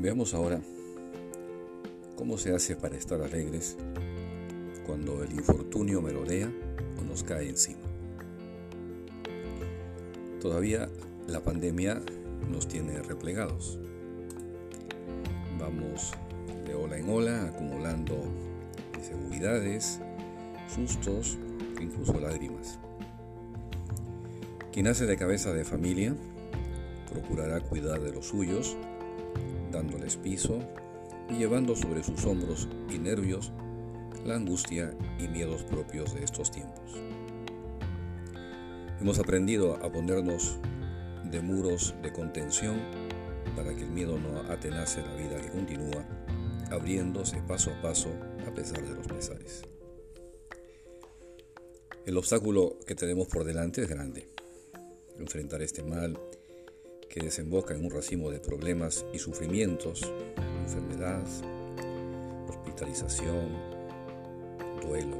Veamos ahora cómo se hace para estar alegres cuando el infortunio melodea o nos cae encima. Todavía la pandemia nos tiene replegados. Vamos de ola en ola acumulando inseguridades, sustos, incluso lágrimas. Quien nace de cabeza de familia procurará cuidar de los suyos, dándoles piso y llevando sobre sus hombros y nervios la angustia y miedos propios de estos tiempos. Hemos aprendido a ponernos de muros de contención para que el miedo no atenace la vida que continúa, abriéndose paso a paso a pesar de los pesares. El obstáculo que tenemos por delante es grande. Enfrentar este mal desemboca en un racimo de problemas y sufrimientos, enfermedad, hospitalización, duelo,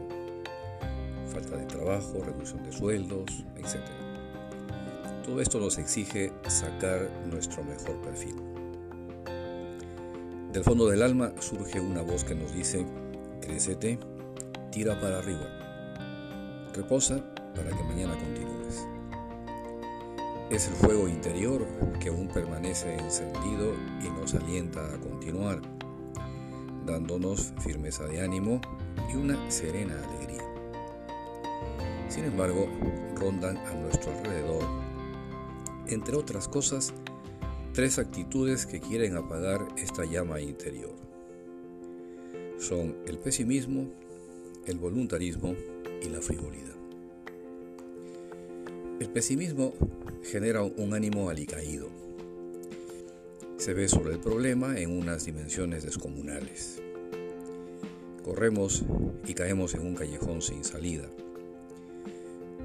falta de trabajo, reducción de sueldos, etc. Todo esto nos exige sacar nuestro mejor perfil. Del fondo del alma surge una voz que nos dice, crécete, tira para arriba, reposa para que mañana continúes. Es el fuego interior que aún permanece encendido y nos alienta a continuar, dándonos firmeza de ánimo y una serena alegría. Sin embargo, rondan a nuestro alrededor, entre otras cosas, tres actitudes que quieren apagar esta llama interior. Son el pesimismo, el voluntarismo y la frivolidad. El pesimismo genera un ánimo alicaído. Se ve sobre el problema en unas dimensiones descomunales. Corremos y caemos en un callejón sin salida.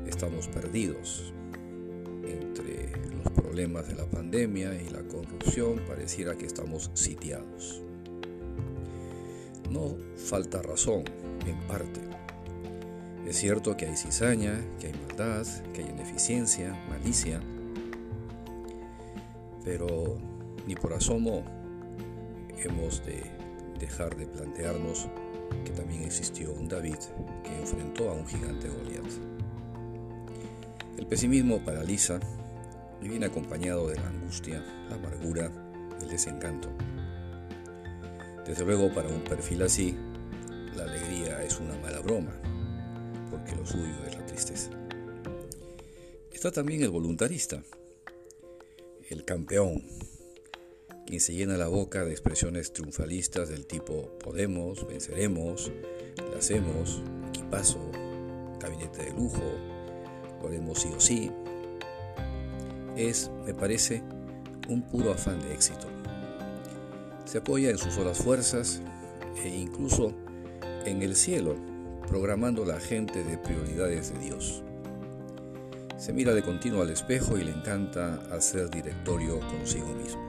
Estamos perdidos. Entre los problemas de la pandemia y la corrupción pareciera que estamos sitiados. No falta razón, en parte. Es cierto que hay cizaña, que hay maldad, que hay ineficiencia, malicia, pero ni por asomo hemos de dejar de plantearnos que también existió un David que enfrentó a un gigante Goliat. El pesimismo paraliza y viene acompañado de la angustia, la amargura, el desencanto. Desde luego para un perfil así, la alegría es una mala broma, porque lo suyo es la tristeza. Está también el voluntarista, el campeón, quien se llena la boca de expresiones triunfalistas del tipo podemos, venceremos, lo hacemos, equipazo, gabinete de lujo, lo sí o sí. Es, me parece, un puro afán de éxito. Se apoya en sus solas fuerzas e incluso en el cielo, programando la gente de prioridades de Dios. Se mira de continuo al espejo y le encanta hacer directorio consigo mismo.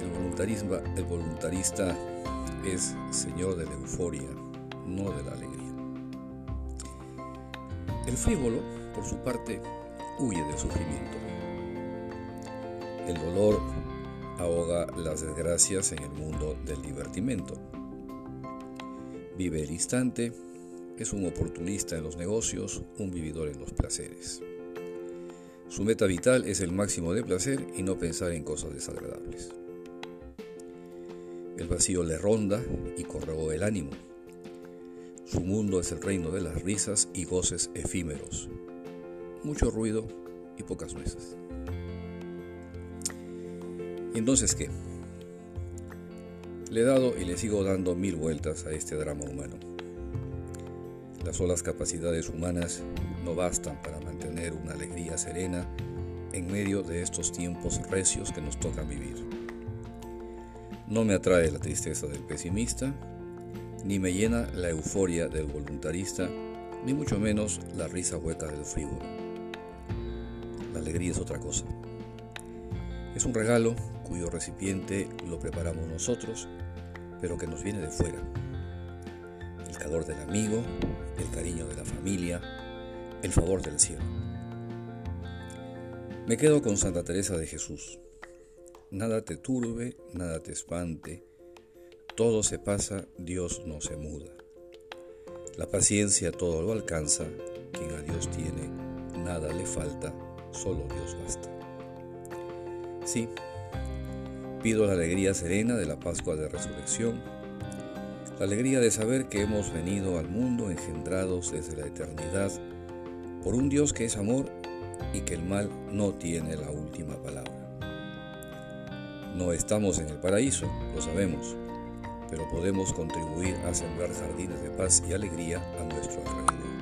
El, voluntarismo, el voluntarista es señor de la euforia, no de la alegría. El frívolo, por su parte, huye del sufrimiento. El dolor ahoga las desgracias en el mundo del divertimento. Vive el instante es un oportunista en los negocios, un vividor en los placeres. Su meta vital es el máximo de placer y no pensar en cosas desagradables. El vacío le ronda y corroe el ánimo. Su mundo es el reino de las risas y goces efímeros. Mucho ruido y pocas nueces. ¿Y entonces qué? Le he dado y le sigo dando mil vueltas a este drama humano. Las solas capacidades humanas no bastan para mantener una alegría serena en medio de estos tiempos recios que nos tocan vivir. No me atrae la tristeza del pesimista, ni me llena la euforia del voluntarista, ni mucho menos la risa hueca del frívolo. La alegría es otra cosa. Es un regalo cuyo recipiente lo preparamos nosotros, pero que nos viene de fuera el calor del amigo, el cariño de la familia, el favor del cielo. Me quedo con Santa Teresa de Jesús. nada te turbe, nada te espante, todo se pasa, Dios no se muda. La paciencia todo lo alcanza, quien a Dios tiene, nada le falta, solo Dios basta. Sí, pido la alegría serena de la Pascua de Resurrección, la alegría de saber que hemos venido al mundo engendrados desde la eternidad por un Dios que es amor y que el mal no tiene la última palabra. No estamos en el paraíso, lo sabemos, pero podemos contribuir a sembrar jardines de paz y alegría a nuestro alrededor.